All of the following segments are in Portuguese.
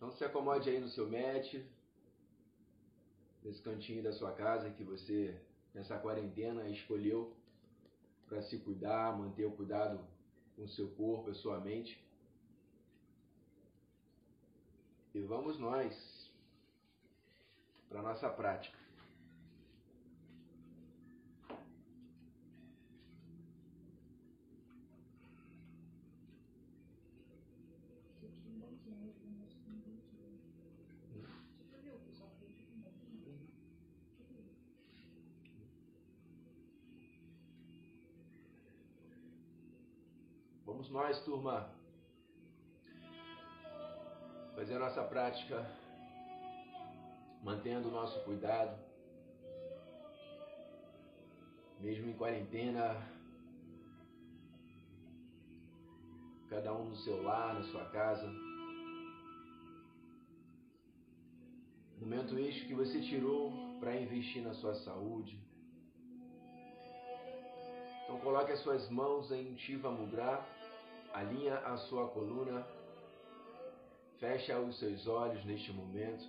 Então se acomode aí no seu mat, nesse cantinho da sua casa que você, nessa quarentena, escolheu para se cuidar, manter o cuidado com o seu corpo, a sua mente. E vamos nós para nossa prática. Vamos nós, turma, fazer a nossa prática, mantendo o nosso cuidado, mesmo em quarentena, cada um no seu lar, na sua casa. Momento este que você tirou para investir na sua saúde. Então coloque as suas mãos em Tiva Mudra alinha a sua coluna, fecha os seus olhos neste momento.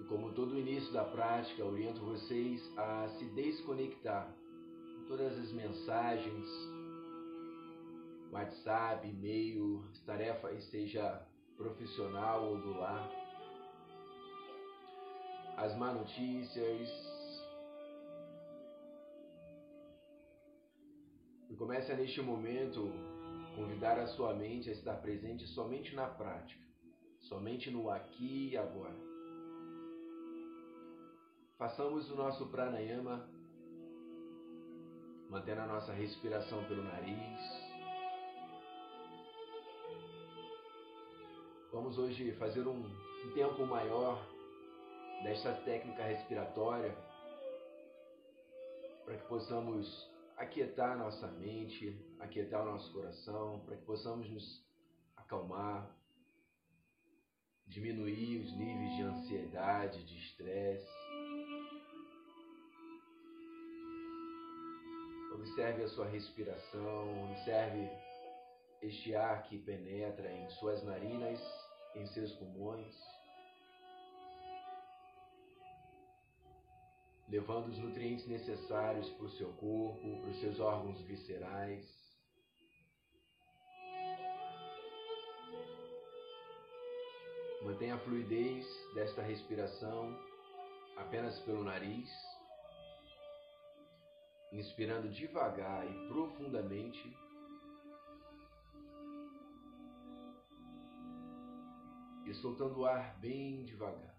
E como todo início da prática, oriento vocês a se desconectar com todas as mensagens, WhatsApp, e-mail, tarefa seja profissional ou do lar, as má notícias, comece a neste momento convidar a sua mente a estar presente somente na prática, somente no aqui e agora. Façamos o nosso pranayama, mantendo a nossa respiração pelo nariz. Vamos hoje fazer um, um tempo maior desta técnica respiratória para que possamos aquietar nossa mente, aquietar o nosso coração, para que possamos nos acalmar, diminuir os níveis de ansiedade, de estresse. Observe a sua respiração, observe este ar que penetra em suas narinas, em seus pulmões. Levando os nutrientes necessários para o seu corpo, para os seus órgãos viscerais. Mantenha a fluidez desta respiração apenas pelo nariz, inspirando devagar e profundamente. E soltando o ar bem devagar.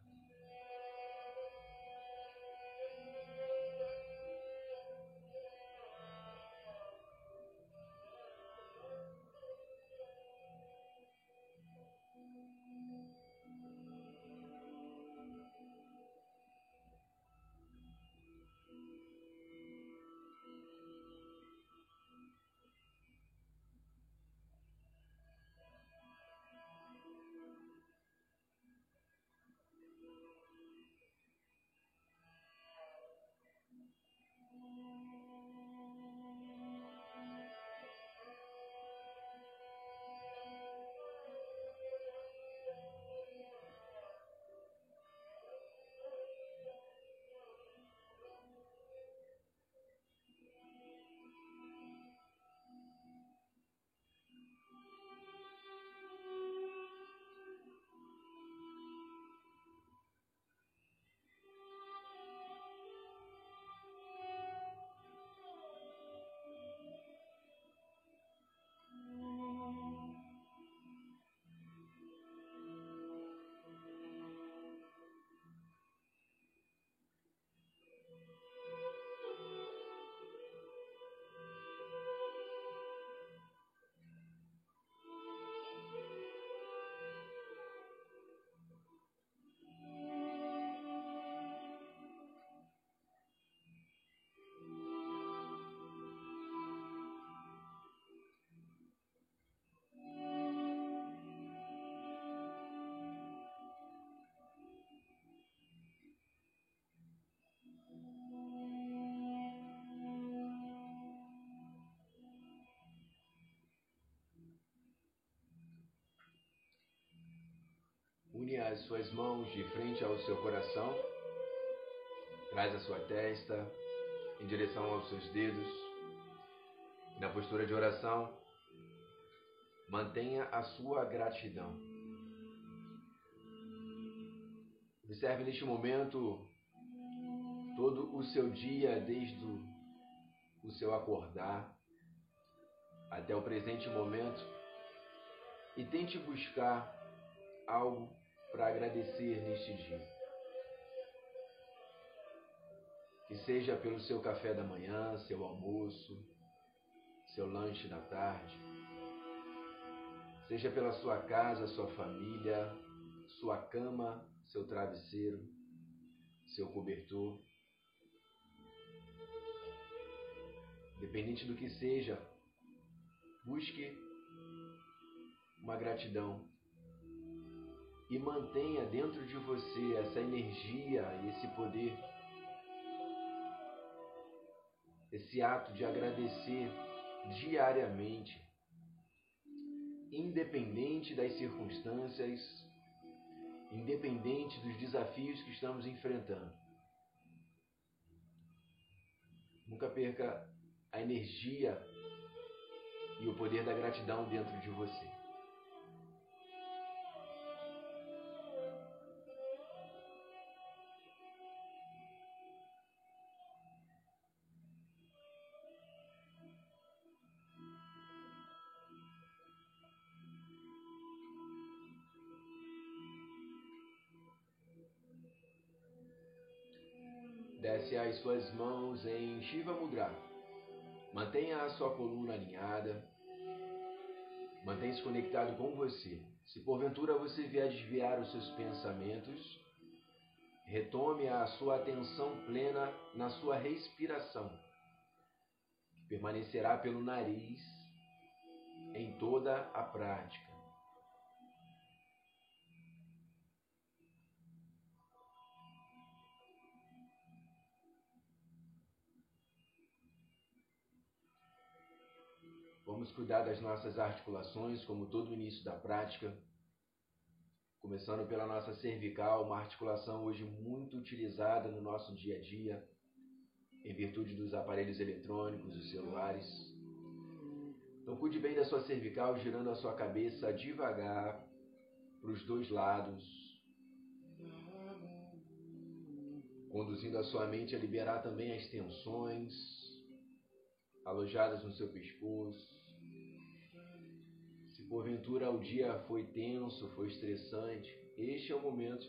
Une as suas mãos de frente ao seu coração. Traz a sua testa em direção aos seus dedos. Na postura de oração, mantenha a sua gratidão. Observe neste momento todo o seu dia, desde o seu acordar até o presente momento, e tente buscar algo para agradecer neste dia. Que seja pelo seu café da manhã, seu almoço, seu lanche da tarde, seja pela sua casa, sua família, sua cama, seu travesseiro, seu cobertor. Independente do que seja, busque uma gratidão e mantenha dentro de você essa energia e esse poder, esse ato de agradecer diariamente, independente das circunstâncias, independente dos desafios que estamos enfrentando. Nunca perca a energia e o poder da gratidão dentro de você. Suas mãos em Shiva Mudra. Mantenha a sua coluna alinhada. Mantenha-se conectado com você. Se porventura você vier desviar os seus pensamentos, retome a sua atenção plena na sua respiração, que permanecerá pelo nariz em toda a prática. Vamos cuidar das nossas articulações, como todo início da prática. Começando pela nossa cervical, uma articulação hoje muito utilizada no nosso dia a dia, em virtude dos aparelhos eletrônicos, os celulares. Então, cuide bem da sua cervical, girando a sua cabeça devagar para os dois lados, conduzindo a sua mente a liberar também as tensões alojadas no seu pescoço porventura o dia foi tenso, foi estressante, este é o momento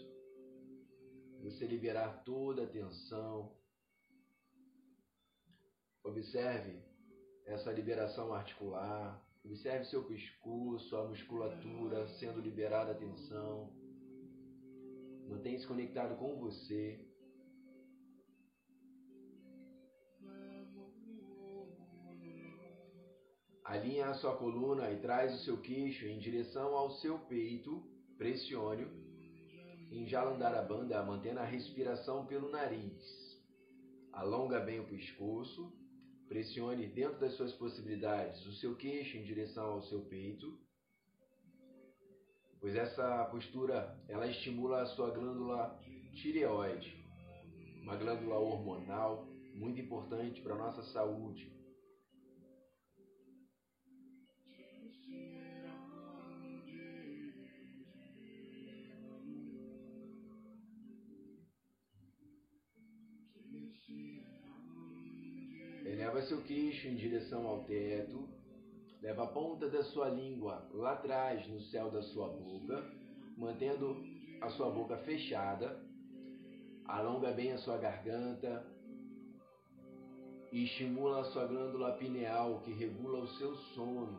de você liberar toda a tensão. Observe essa liberação articular, observe seu pescoço, a musculatura sendo liberada a tensão. Mantenha-se conectado com você. Alinha a sua coluna e traz o seu queixo em direção ao seu peito. Pressione-o. a banda, mantendo a respiração pelo nariz. Alonga bem o pescoço. Pressione dentro das suas possibilidades o seu queixo em direção ao seu peito. Pois essa postura, ela estimula a sua glândula tireoide, uma glândula hormonal muito importante para a nossa saúde Eleva seu queixo em direção ao teto. Leva a ponta da sua língua lá atrás no céu da sua boca, mantendo a sua boca fechada. Alonga bem a sua garganta e estimula a sua glândula pineal que regula o seu sono.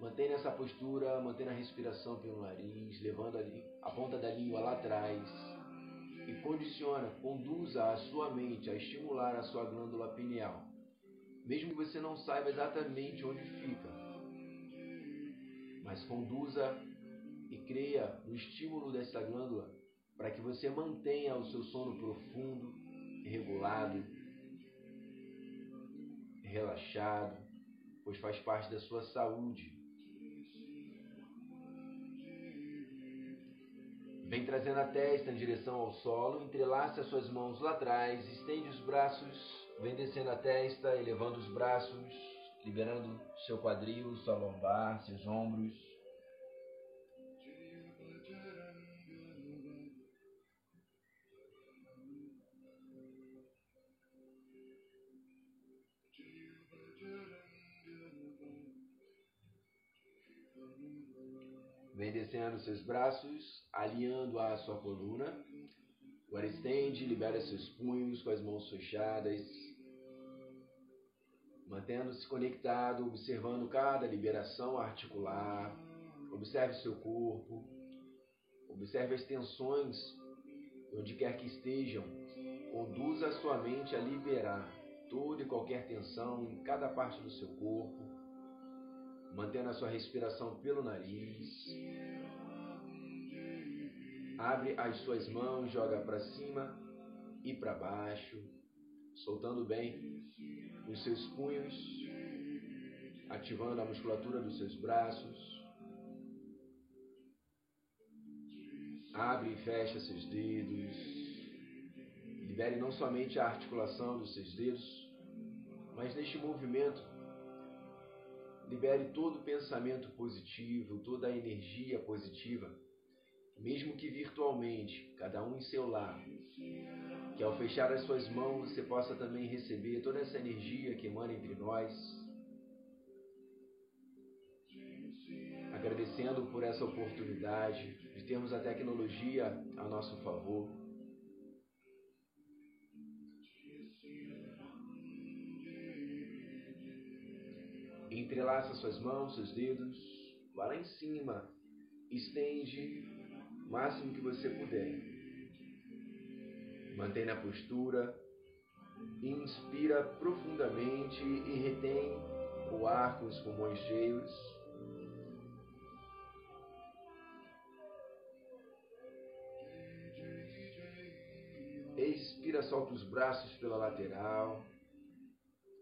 Mantenha essa postura, mantenha a respiração pelo nariz, levando a ponta da língua lá atrás e condiciona, conduza a sua mente a estimular a sua glândula pineal, mesmo que você não saiba exatamente onde fica. Mas conduza e creia no estímulo dessa glândula para que você mantenha o seu sono profundo, regulado, relaxado, pois faz parte da sua saúde Vem trazendo a testa em direção ao solo, entrelace as suas mãos lá atrás, estende os braços, vem descendo a testa, elevando os braços, liberando seu quadril, sua lombar, seus ombros. Descendo seus braços, alinhando a sua coluna. Agora estende, libera seus punhos com as mãos fechadas. Mantendo-se conectado, observando cada liberação articular. Observe seu corpo. Observe as tensões, onde quer que estejam. Conduza a sua mente a liberar toda e qualquer tensão em cada parte do seu corpo mantendo a sua respiração pelo nariz. Abre as suas mãos, joga para cima e para baixo, soltando bem os seus punhos, ativando a musculatura dos seus braços. Abre e fecha seus dedos. Libere não somente a articulação dos seus dedos, mas neste movimento Libere todo pensamento positivo, toda a energia positiva, mesmo que virtualmente, cada um em seu lar. Que ao fechar as suas mãos você possa também receber toda essa energia que emana entre nós. Agradecendo por essa oportunidade de termos a tecnologia a nosso favor Entrelaça suas mãos, seus dedos, vá lá em cima, estende o máximo que você puder. Mantenha a postura, inspira profundamente e retém o ar com os pulmões cheios. Expira, solta os braços pela lateral.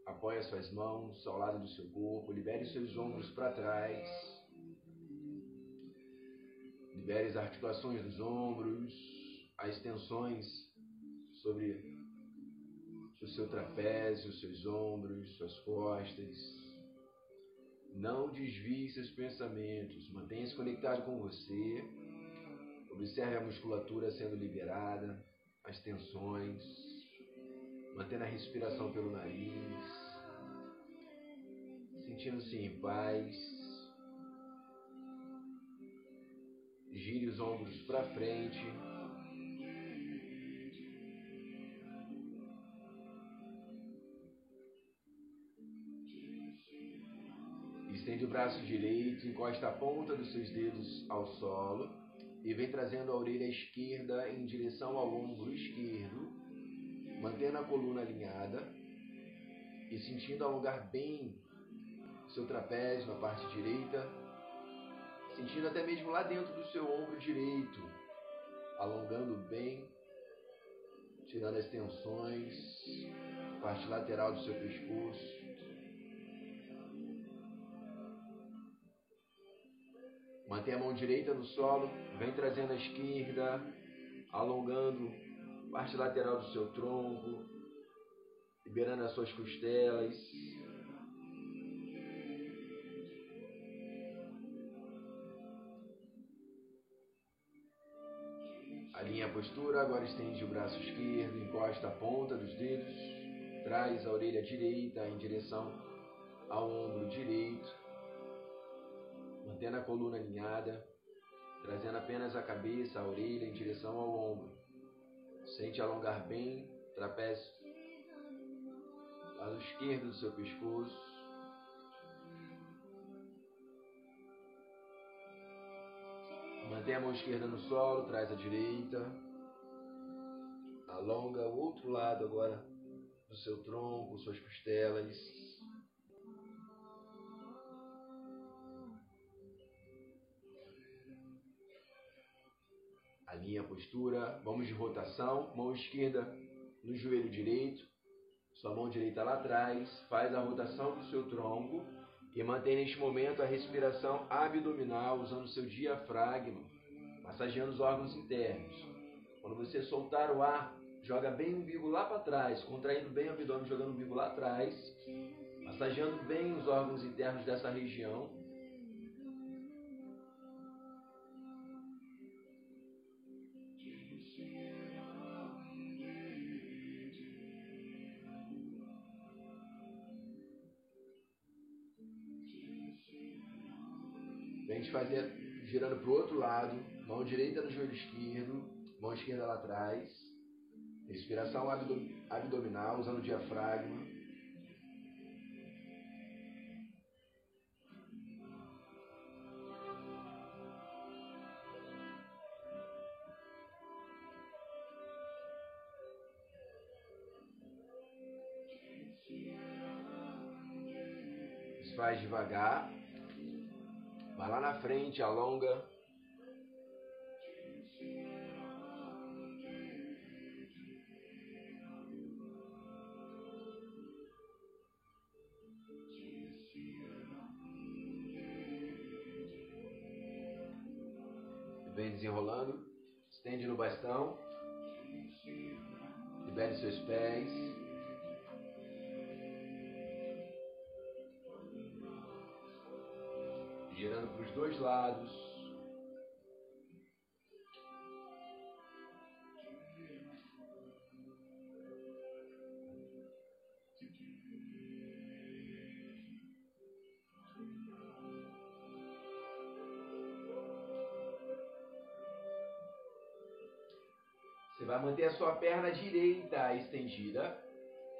Apoie suas mãos ao lado do seu corpo, libere seus ombros para trás. Libere as articulações dos ombros, as tensões sobre o seu trapézio, seus ombros, suas costas. Não desvie seus pensamentos, mantenha-se conectado com você. Observe a musculatura sendo liberada, as tensões. Mantendo a respiração pelo nariz. Sentindo-se em paz. Gire os ombros para frente. Estende o braço direito, encosta a ponta dos seus dedos ao solo e vem trazendo a orelha esquerda em direção ao ombro esquerdo mantendo a coluna alinhada e sentindo alongar bem seu trapézio na parte direita, sentindo até mesmo lá dentro do seu ombro direito, alongando bem, tirando as tensões, parte lateral do seu pescoço. Mantém a mão direita no solo, vem trazendo a esquerda, alongando parte lateral do seu tronco, liberando as suas costelas. Postura, agora estende o braço esquerdo, encosta a ponta dos dedos, traz a orelha direita em direção ao ombro direito, mantendo a coluna alinhada, trazendo apenas a cabeça, a orelha em direção ao ombro. Sente alongar bem o trapézio, lado esquerdo do seu pescoço. Mantém a mão esquerda no solo, traz a direita. Alonga o outro lado agora do seu tronco, suas costelas. Alinha a postura, vamos de rotação, mão esquerda no joelho direito, sua mão direita lá atrás, faz a rotação do seu tronco e mantém neste momento a respiração abdominal usando seu diafragma. Massageando os órgãos internos. Quando você soltar o ar, joga bem o umbigo lá para trás, contraindo bem o abdômen, jogando o umbigo lá atrás, massageando bem os órgãos internos dessa região. Vem fazer girando para o outro lado, mão direita no joelho esquerdo, mão esquerda lá atrás. Respiração abdominal, usando o diafragma. Faz devagar. Vai lá na frente, alonga. Dois lados. Você vai manter a sua perna direita estendida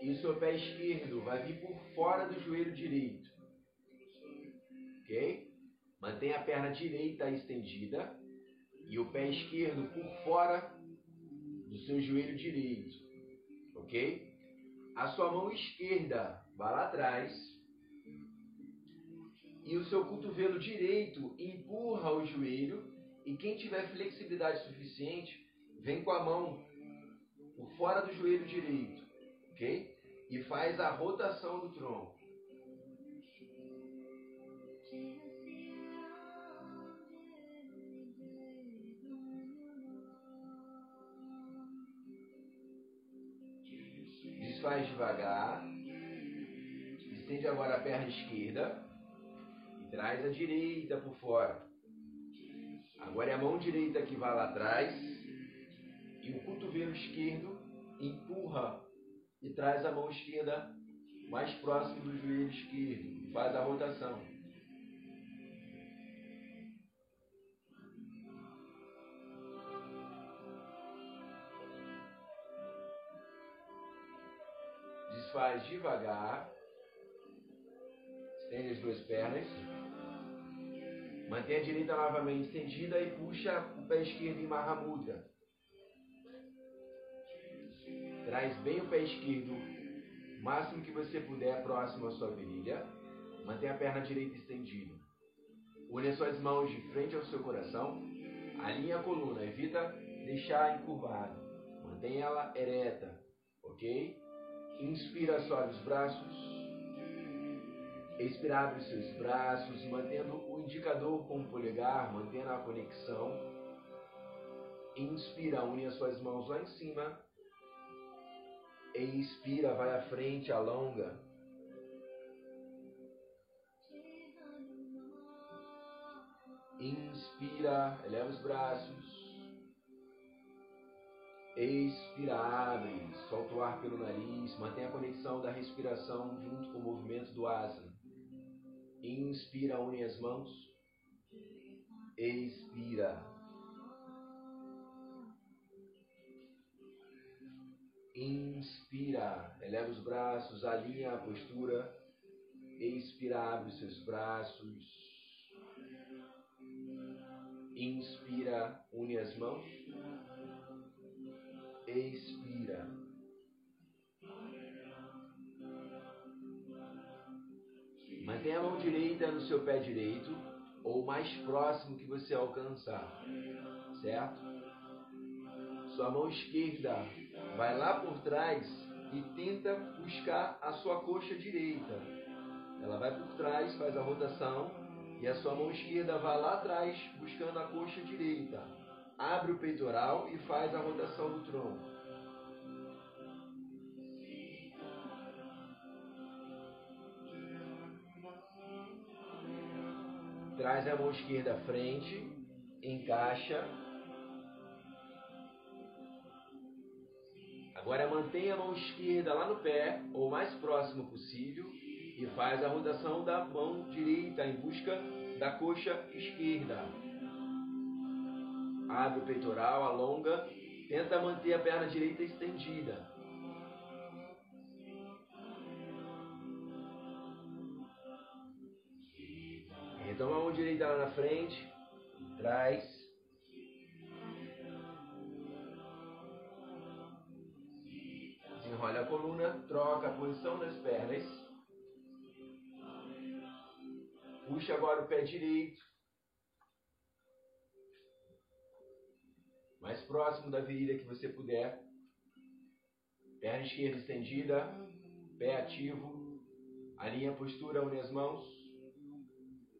e o seu pé esquerdo vai vir por fora do joelho direito. Mantenha a perna direita estendida e o pé esquerdo por fora do seu joelho direito. Ok? A sua mão esquerda vai lá atrás e o seu cotovelo direito empurra o joelho e quem tiver flexibilidade suficiente vem com a mão por fora do joelho direito, ok? E faz a rotação do tronco. Faz devagar. Estende agora a perna esquerda e traz a direita por fora. Agora é a mão direita que vai lá atrás e o cotovelo esquerdo empurra e traz a mão esquerda mais próximo do joelho esquerdo faz a rotação. Faz devagar. Estende as duas pernas. Mantém a direita novamente estendida e puxa o pé esquerdo em Mahamudra. Traz bem o pé esquerdo, o máximo que você puder, próximo à sua virilha. Mantém a perna direita estendida. Une as suas mãos de frente ao seu coração. Alinhe a coluna, evita deixar encurvada. Mantenha ela ereta, ok? Inspira, sobe os braços. Expira, abre os seus braços, mantendo o indicador com o polegar, mantendo a conexão. Inspira, une as suas mãos lá em cima. Expira, vai à frente, alonga. Inspira, eleva os braços. Expira, abre, solta o ar pelo nariz, mantém a conexão da respiração junto com o movimento do asana. Inspira, une as mãos. Expira. Inspira, eleva os braços, alinha a postura. Expira, abre os seus braços. Inspira, une as mãos expira. Mantenha a mão direita no seu pé direito ou mais próximo que você alcançar, certo? Sua mão esquerda vai lá por trás e tenta buscar a sua coxa direita. Ela vai por trás, faz a rotação e a sua mão esquerda vai lá atrás buscando a coxa direita. Abre o peitoral e faz a rotação do tronco. Traz a mão esquerda à frente, encaixa. Agora mantenha a mão esquerda lá no pé, ou mais próximo possível, e faz a rotação da mão direita em busca da coxa esquerda. Abre o peitoral, alonga, tenta manter a perna direita estendida. Retoma a mão direita lá na frente, traz. Desenrola a coluna, troca a posição das pernas. Puxa agora o pé direito. Mais próximo da virilha que você puder. Perna esquerda estendida, pé ativo. Alinha a postura, une as mãos.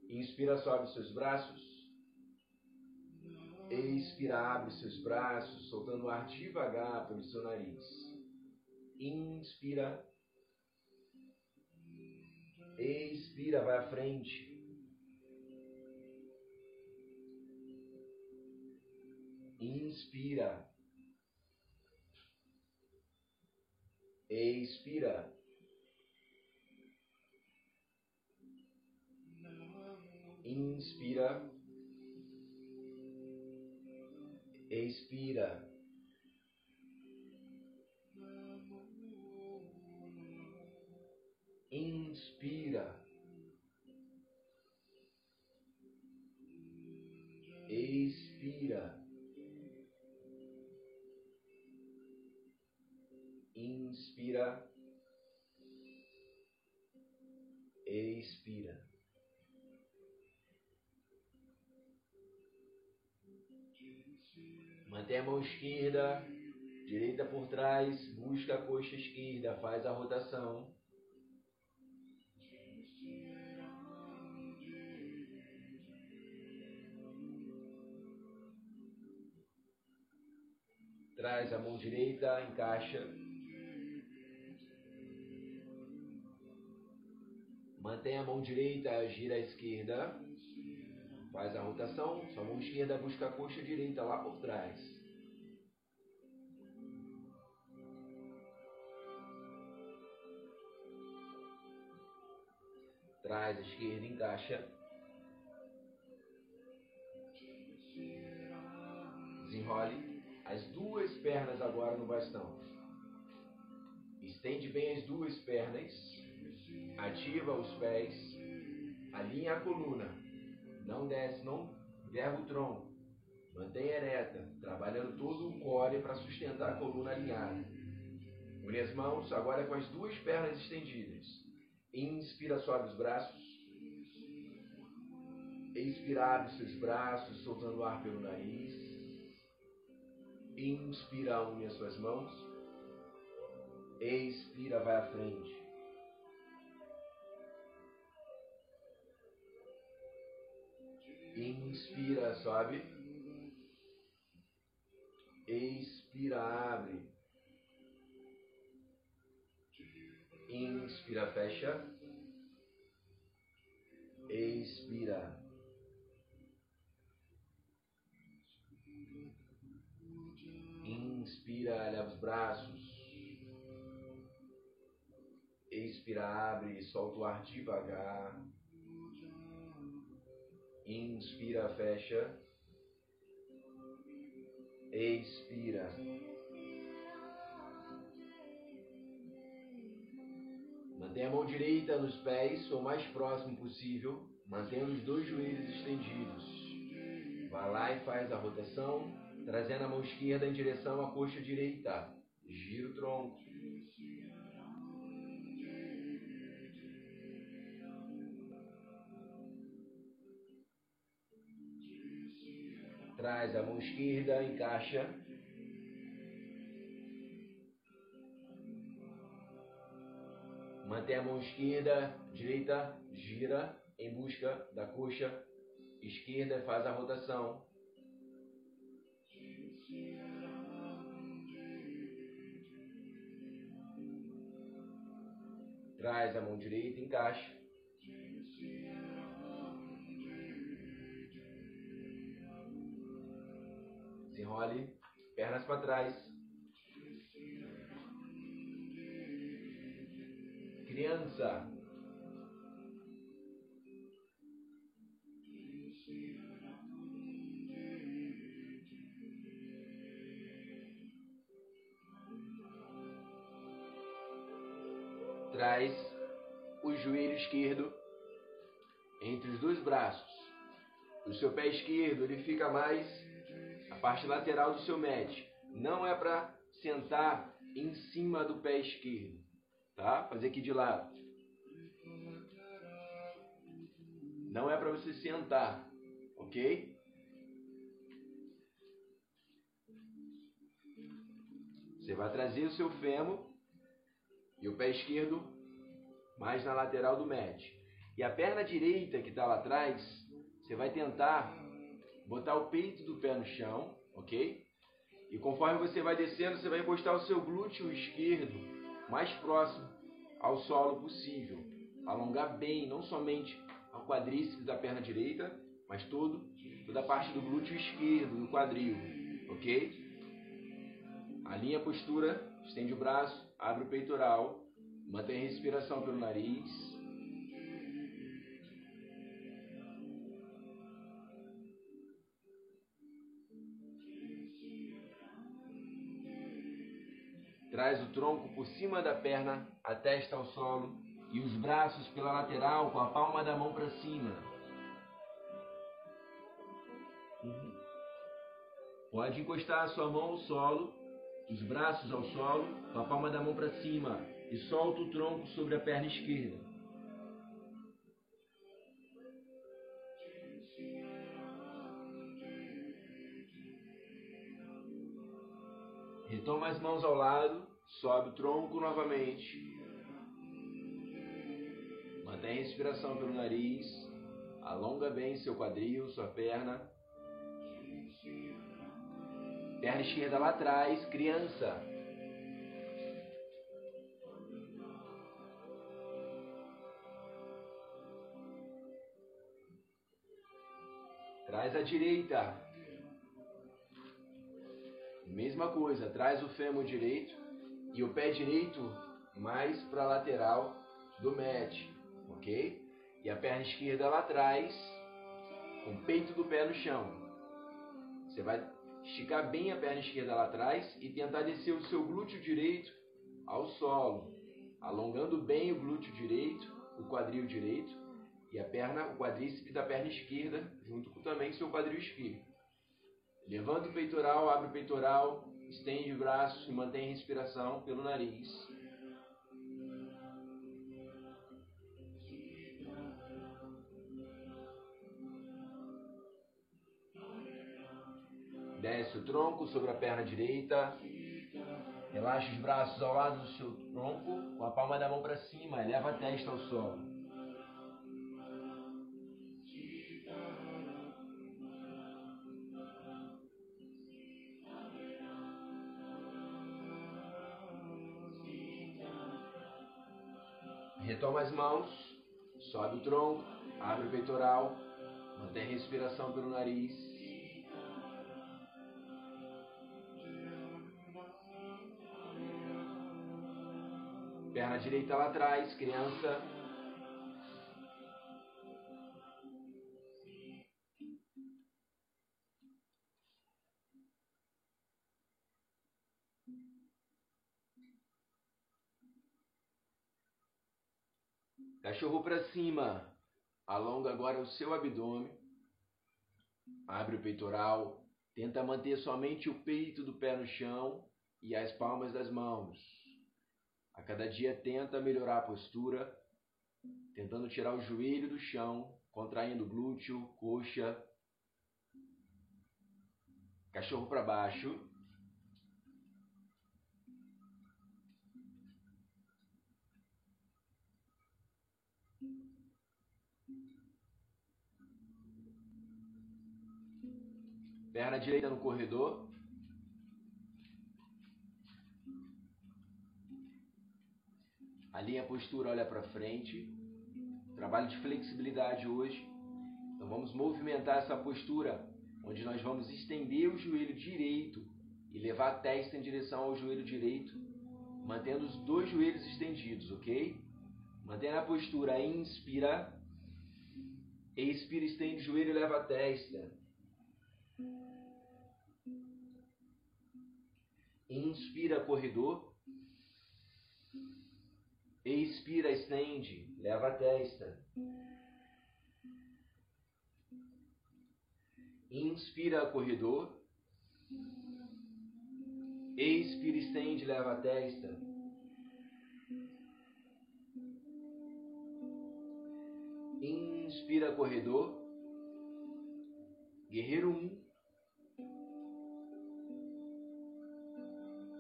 Inspira, sobe seus braços. Expira, abre seus braços, soltando o ar devagar pelo seu nariz. Inspira. Expira, vai à frente. Inspira. Expira. Inspira. Expira. Inspira. Expira. Inspira. Expira. Mantém a mão esquerda, direita por trás, busca a coxa esquerda, faz a rotação. Traz a mão direita, encaixa. Mantém a mão direita, gira à esquerda. Faz a rotação, sua mão esquerda busca a coxa direita lá por trás. Traz a esquerda, encaixa. Desenrole as duas pernas agora no bastão. Estende bem as duas pernas. Ativa os pés. Alinha a coluna. Não desce, não verga o tronco. Mantenha ereta, trabalhando todo o core para sustentar a coluna alinhada. Une as mãos, agora com as duas pernas estendidas. Inspira, sobe os braços. Expira, abre seus braços, soltando o ar pelo nariz. Inspira, une as suas mãos. Expira, vai à frente. Inspira, sobe. Expira, abre. Inspira, fecha. Expira. Inspira, leva os braços. Expira, abre, solta o ar devagar. Inspira, fecha. Expira. Mantenha a mão direita nos pés, o mais próximo possível, mantendo os dois joelhos estendidos. Vai lá e faz a rotação, trazendo a mão esquerda em direção à coxa direita. Gira o tronco. Traz a mão esquerda, encaixa. Mantém a mão esquerda, direita, gira em busca da coxa esquerda, faz a rotação. Traz a mão direita, encaixa. Desenrole, pernas para trás. Criança. Traz o joelho esquerdo entre os dois braços. O seu pé esquerdo ele fica mais a parte lateral do seu mat. Não é para sentar em cima do pé esquerdo, tá? Fazer aqui de lado. Não é para você sentar, ok? Você vai trazer o seu fêmur e o pé esquerdo mais na lateral do mat. E a perna direita que está lá atrás, você vai tentar botar o peito do pé no chão, ok? E conforme você vai descendo, você vai encostar o seu glúteo esquerdo mais próximo ao solo possível. Alongar bem, não somente ao quadríceps da perna direita, mas todo, toda a parte do glúteo esquerdo, do quadril, ok? Alinha a postura, estende o braço, abre o peitoral, mantém a respiração pelo nariz. Traz o tronco por cima da perna, a testa ao solo e os braços pela lateral com a palma da mão para cima. Uhum. Pode encostar a sua mão ao solo, os braços ao solo, com a palma da mão para cima e solta o tronco sobre a perna esquerda. Retoma as mãos ao lado, sobe o tronco novamente. Mantém a respiração pelo nariz. Alonga bem seu quadril, sua perna. Perna esquerda lá atrás, criança. Traz a direita. Mesma coisa, traz o fêmur direito e o pé direito mais para a lateral do mat, ok? E a perna esquerda lá atrás, com o peito do pé no chão. Você vai esticar bem a perna esquerda lá atrás e tentar descer o seu glúteo direito ao solo, alongando bem o glúteo direito, o quadril direito e a perna, o quadríceps da perna esquerda, junto com também seu quadril esquerdo. Levanta o peitoral, abre o peitoral, estende o braço e mantém a respiração pelo nariz. Desce o tronco sobre a perna direita. Relaxa os braços ao lado do seu tronco, com a palma da mão para cima. Eleva a testa ao solo. As mãos, sobe o tronco, abre o peitoral, mantém a respiração pelo nariz. Perna direita lá atrás, criança. Cachorro para cima. Alonga agora o seu abdômen. Abre o peitoral. Tenta manter somente o peito do pé no chão e as palmas das mãos. A cada dia tenta melhorar a postura, tentando tirar o joelho do chão, contraindo glúteo, coxa. Cachorro para baixo. Perna direita no corredor. Alinha a postura, olha para frente. Trabalho de flexibilidade hoje. Então vamos movimentar essa postura, onde nós vamos estender o joelho direito e levar a testa em direção ao joelho direito, mantendo os dois joelhos estendidos, ok? Mantenha a postura, inspira, expira, estende o joelho e leva a testa. Inspira, corredor. Expira, estende, leva a testa. Inspira, corredor. Expira, estende, leva a testa. Inspira, corredor. Guerreiro 1. Um.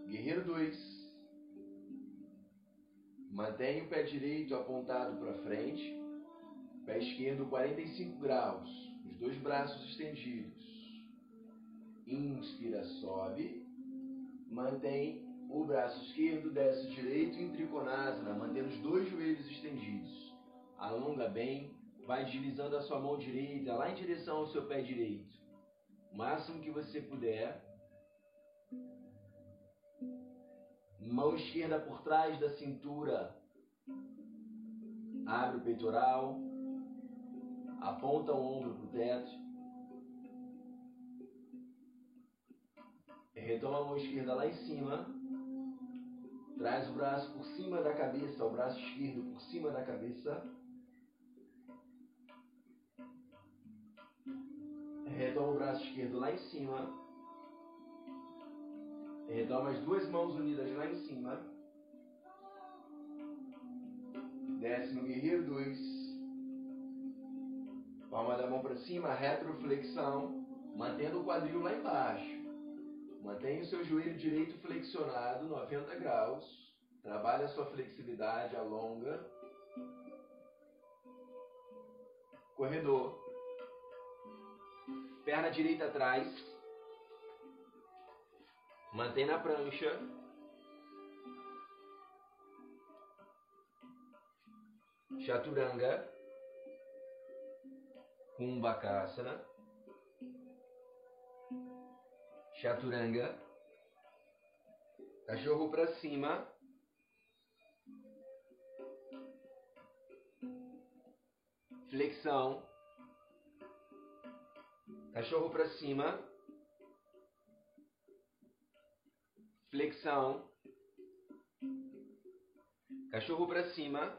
Guerreiro 2. Mantém o pé direito apontado para frente, pé esquerdo 45 graus, os dois braços estendidos. Inspira, sobe. Mantém o braço esquerdo, desce direito em Trikonasana, mantendo os dois joelhos estendidos. Alonga bem, vai deslizando a sua mão direita lá em direção ao seu pé direito. O máximo que você puder. Mão esquerda por trás da cintura. Abre o peitoral. Aponta o ombro para o teto. Retoma a mão esquerda lá em cima. Traz o braço por cima da cabeça, o braço esquerdo por cima da cabeça. Retoma o braço esquerdo lá em cima. Retoma as duas mãos unidas lá em cima. Desce no guerreiro 2. Palma da mão para cima, retroflexão, mantendo o quadril lá embaixo. Mantenha o seu joelho direito flexionado 90 graus. Trabalhe a sua flexibilidade, alonga. Corredor. Perna direita atrás. Mantém na prancha. Chaturanga. Kumbhakasana. Chaturanga. Cachorro para cima. Flexão. Cachorro para cima. Flexão. Cachorro para cima.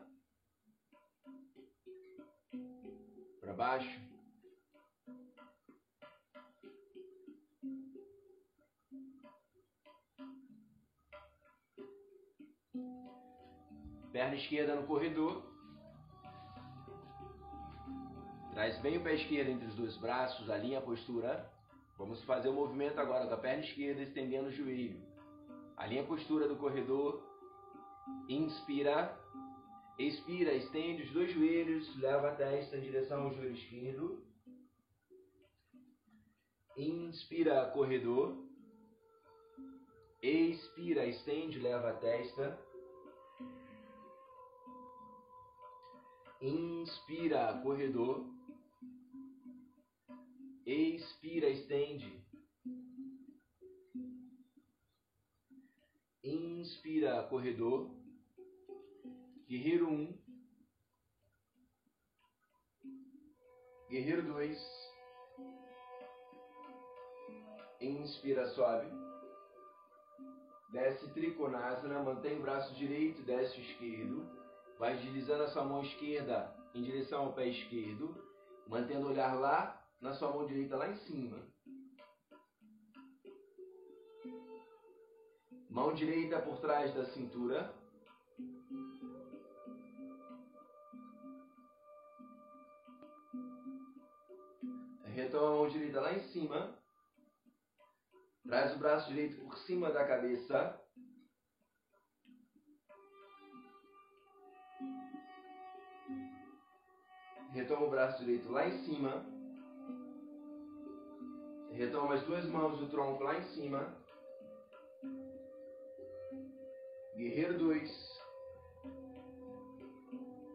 Para baixo. Perna esquerda no corredor. Traz bem o pé esquerdo entre os dois braços, alinha a postura. Vamos fazer o movimento agora da perna esquerda, estendendo o joelho. A postura do corredor. Inspira. Expira, estende os dois joelhos, leva a testa em direção ao joelho esquerdo. Inspira, corredor. Expira, estende, leva a testa. Inspira, corredor. Expira, estende. Inspira, corredor. Guerreiro 1. Um. Guerreiro 2. Inspira, sobe. Desce Trikonasana, mantém o braço direito, desce o esquerdo. Vai deslizando a sua mão esquerda em direção ao pé esquerdo, mantendo o olhar lá na sua mão direita lá em cima. Mão direita por trás da cintura. Retoma a mão direita lá em cima. Traz o braço direito por cima da cabeça. Retoma o braço direito lá em cima. Retoma as duas mãos do tronco lá em cima. Guerreiro 2.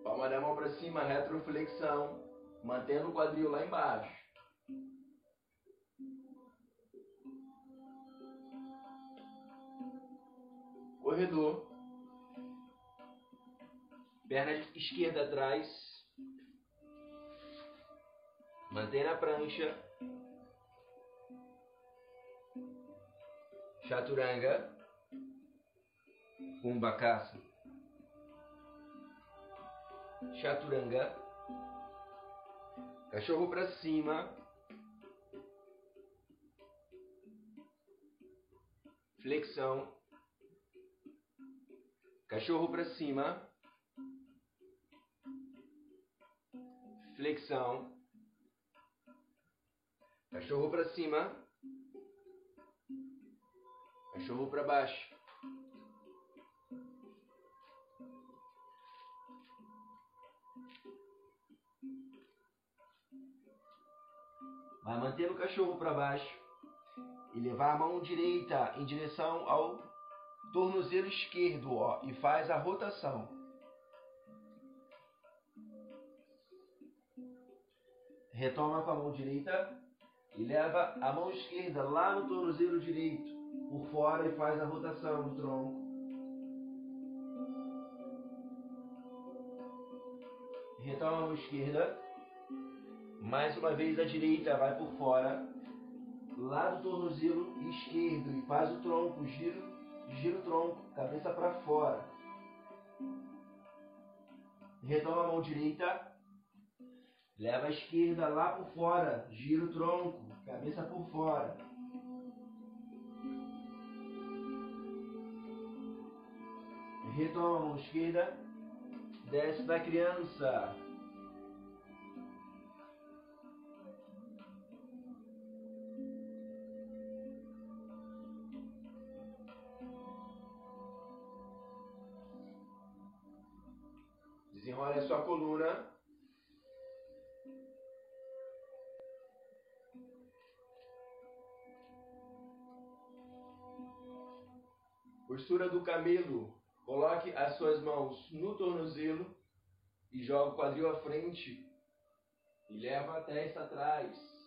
Palma da mão para cima, retroflexão, mantendo o quadril lá embaixo. Corredor. Perna esquerda atrás. Mantém na prancha. Chaturanga. Kumbhakasa. Chaturanga. Cachorro para cima. Flexão. Cachorro para cima. Flexão. Cachorro para cima. Cachorro para baixo. Vai manter o cachorro para baixo e levar a mão direita em direção ao tornozelo esquerdo, ó, e faz a rotação. Retoma com a mão direita e leva a mão esquerda lá no tornozelo direito, por fora e faz a rotação no tronco. Retoma a mão esquerda mais uma vez a direita vai por fora, lá do tornozelo esquerdo e faz o tronco, giro, gira o tronco, cabeça para fora. Retoma a mão direita, leva a esquerda lá por fora, gira o tronco, cabeça por fora. Retoma a mão esquerda, desce da criança. Desenrole a sua coluna. Postura do camelo. Coloque as suas mãos no tornozelo e joga o quadril à frente e leva a testa atrás.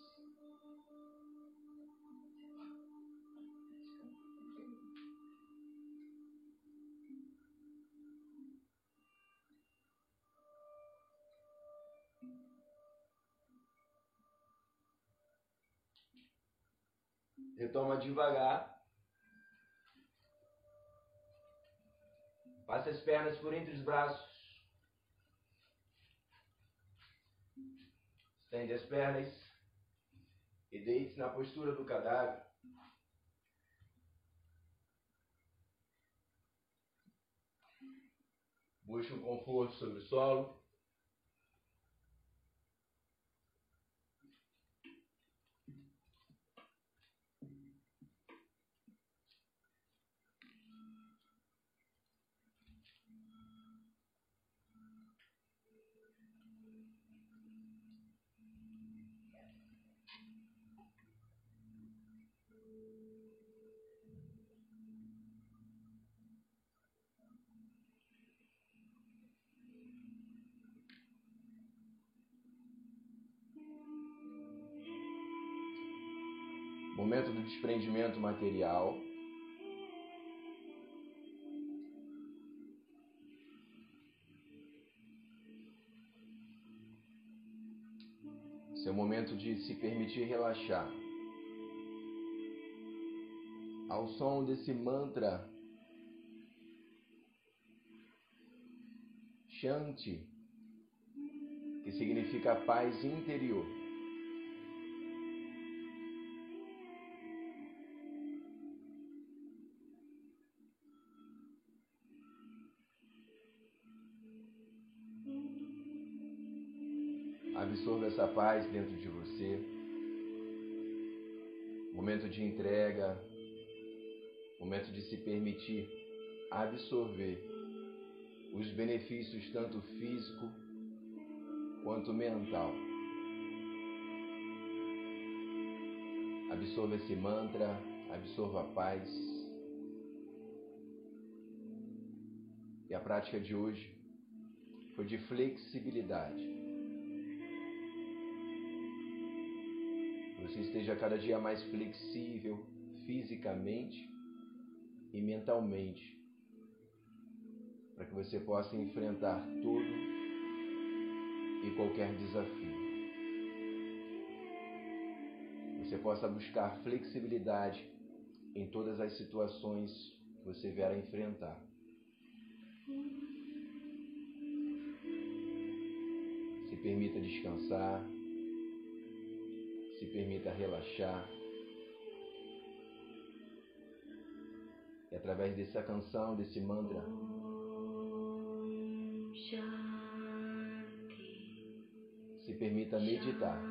Retoma devagar. Passe as pernas por entre os braços. Estende as pernas e deite-se na postura do cadáver. Busque um conforto sobre o solo. Do desprendimento material. Esse é o momento de se permitir relaxar. Ao som desse mantra Shanti, que significa paz interior. Absorva essa paz dentro de você. Momento de entrega, momento de se permitir absorver os benefícios tanto físico quanto mental. Absorva esse mantra, absorva a paz. E a prática de hoje ou de flexibilidade. Você esteja cada dia mais flexível fisicamente e mentalmente, para que você possa enfrentar todo e qualquer desafio. Você possa buscar flexibilidade em todas as situações que você vier a enfrentar. Se permita descansar, se permita relaxar. E através dessa canção, desse mantra, se permita meditar.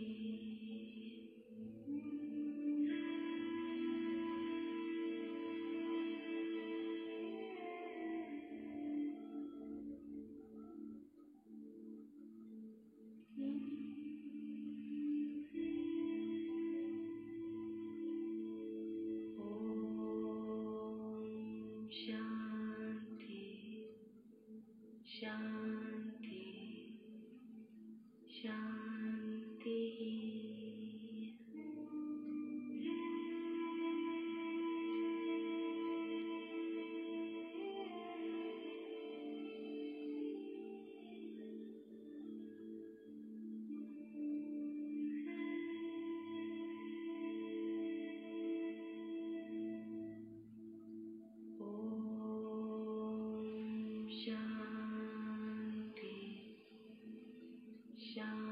Krishna.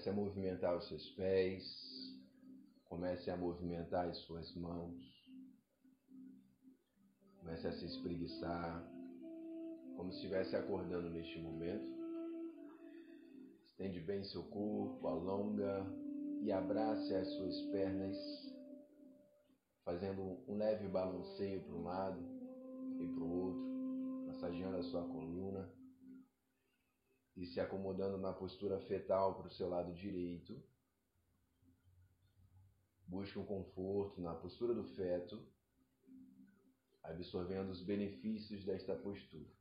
Comece a movimentar os seus pés. Comece a movimentar as suas mãos. Comece a se espreguiçar, como se estivesse acordando neste momento. Estende bem seu corpo, alonga e abrace as suas pernas, fazendo um leve balanceio para um lado e para o outro, massageando a sua coluna e se acomodando na postura fetal para o seu lado direito. Busque um conforto na postura do feto, absorvendo os benefícios desta postura.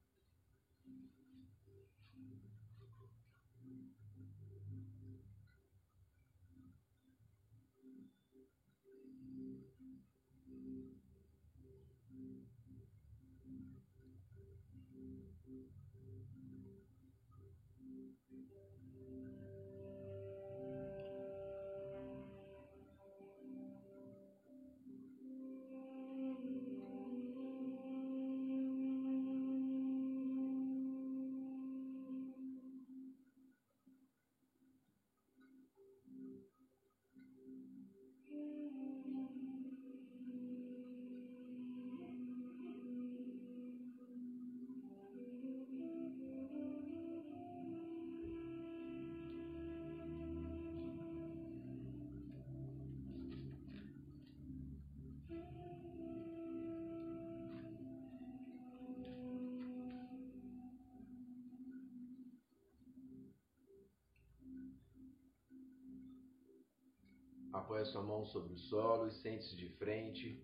Apoie sua mão sobre o solo e sente-se de frente.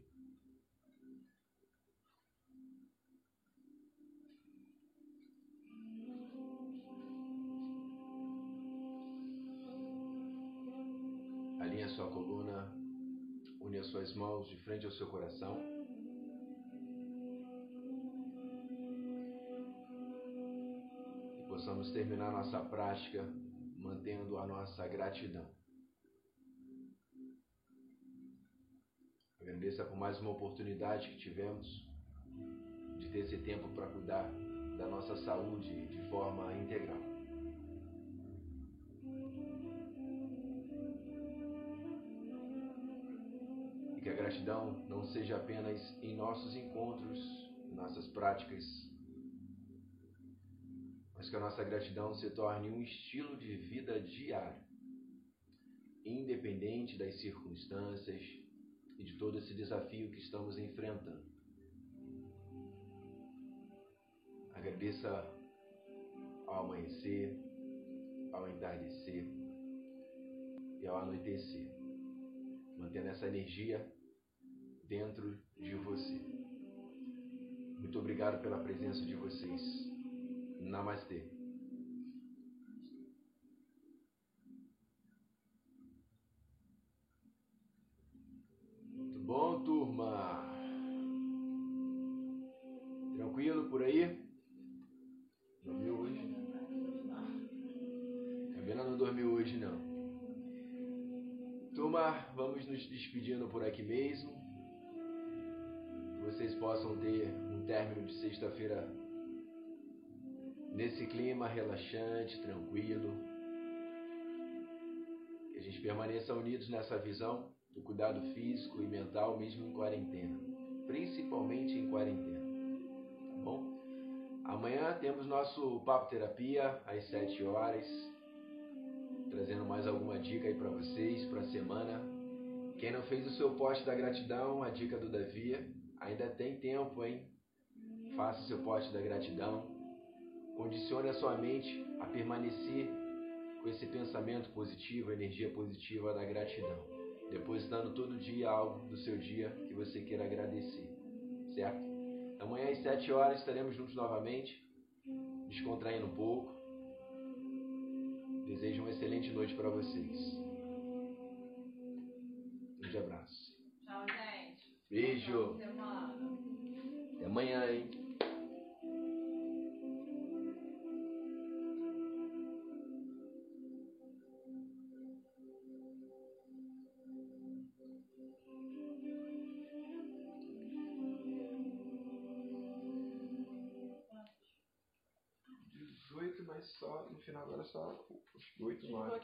Alinhe sua coluna, une as suas mãos de frente ao seu coração. E possamos terminar nossa prática mantendo a nossa gratidão. Agradeça por mais uma oportunidade que tivemos de ter esse tempo para cuidar da nossa saúde de forma integral. E que a gratidão não seja apenas em nossos encontros, em nossas práticas, mas que a nossa gratidão se torne um estilo de vida diário, independente das circunstâncias, e de todo esse desafio que estamos enfrentando. Agradeça ao amanhecer, ao entardecer e ao anoitecer, mantendo essa energia dentro de você. Muito obrigado pela presença de vocês. Namastê. Vamos nos despedindo por aqui mesmo. Que vocês possam ter um término de sexta-feira nesse clima relaxante, tranquilo. Que a gente permaneça unidos nessa visão do cuidado físico e mental, mesmo em quarentena. Principalmente em quarentena bom? Amanhã temos nosso Papo Terapia às 7 horas, trazendo mais alguma dica aí para vocês para a semana. Quem não fez o seu poste da gratidão, a dica do Davi, ainda tem tempo, hein? Faça o seu poste da gratidão. Condicione a sua mente a permanecer com esse pensamento positivo, energia positiva da gratidão, depositando todo dia algo do seu dia que você queira agradecer, certo? Amanhã às 7 horas estaremos juntos novamente, descontraindo um pouco. Desejo uma excelente noite para vocês. Um grande abraço. Tchau, gente. Beijo. Até amanhã, hein? Só os oito, nove.